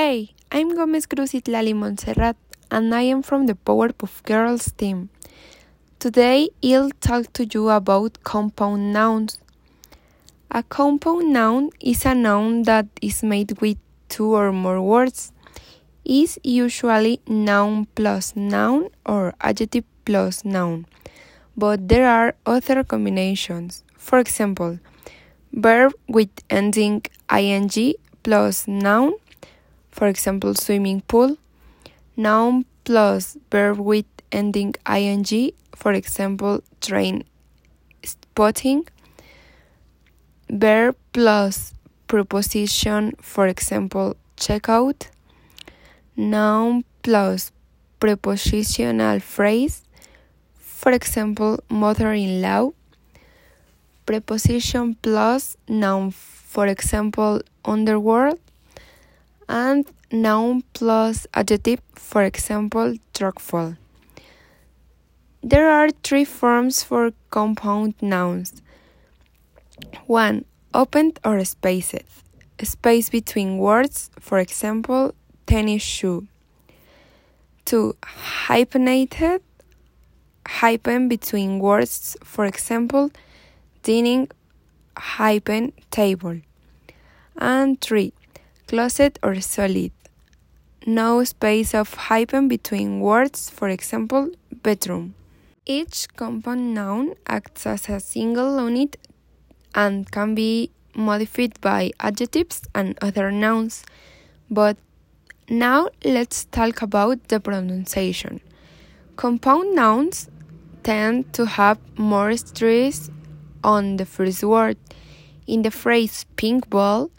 Hey, I'm Gomez Cruz Itlali Montserrat, and I am from the Powerpuff Girls team. Today, I'll talk to you about compound nouns. A compound noun is a noun that is made with two or more words. Is usually noun plus noun or adjective plus noun, but there are other combinations. For example, verb with ending ing plus noun for example, swimming pool. Noun plus verb with ending ing, for example, train spotting. Verb plus preposition, for example, checkout. Noun plus prepositional phrase, for example, mother in law. Preposition plus noun, for example, underworld and noun plus adjective, for example, truthful. There are three forms for compound nouns. 1. Opened or spaced. Space between words, for example, tennis shoe. 2. Hyphenated. Hyphen between words, for example, dining, hyphen, table. And 3 closet or solid. No space of hyphen between words, for example, bedroom. Each compound noun acts as a single unit and can be modified by adjectives and other nouns. But now let's talk about the pronunciation. Compound nouns tend to have more stress on the first word. In the phrase pink ball,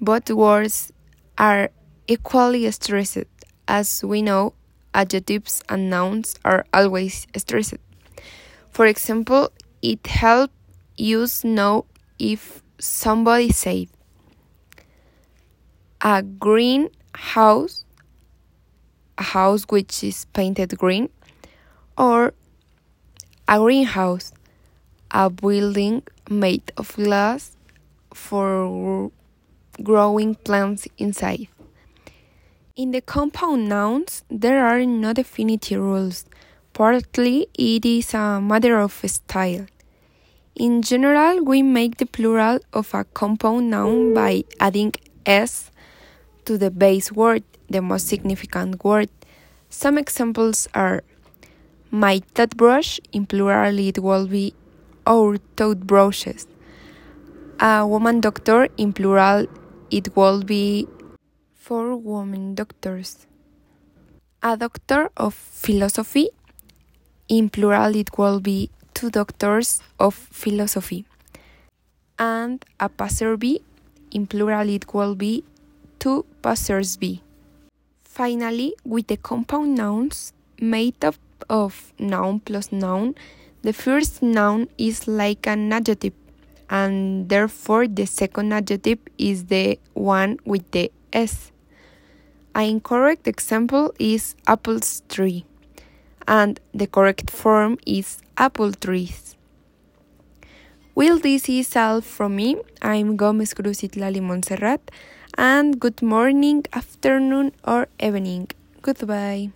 both words are equally stressed. As we know, adjectives and nouns are always stressed. For example, it helps you know if somebody said a green house, a house which is painted green, or a greenhouse, a building made of glass for growing plants inside. In the compound nouns, there are no definite rules. Partly, it is a matter of style. In general, we make the plural of a compound noun by adding s to the base word, the most significant word. Some examples are my toothbrush, in plural, it will be our toothbrushes. A woman doctor, in plural, it will be for women doctors. A doctor of philosophy, in plural, it will be two doctors of philosophy. And a passerby, in plural, it will be two passersby. Finally, with the compound nouns made up of noun plus noun, the first noun is like an adjective and therefore the second adjective is the one with the S. An incorrect example is apples tree, and the correct form is apple trees. Well, this is all from me. I'm Gomez Cruz Itlali Montserrat, and good morning, afternoon, or evening. Goodbye.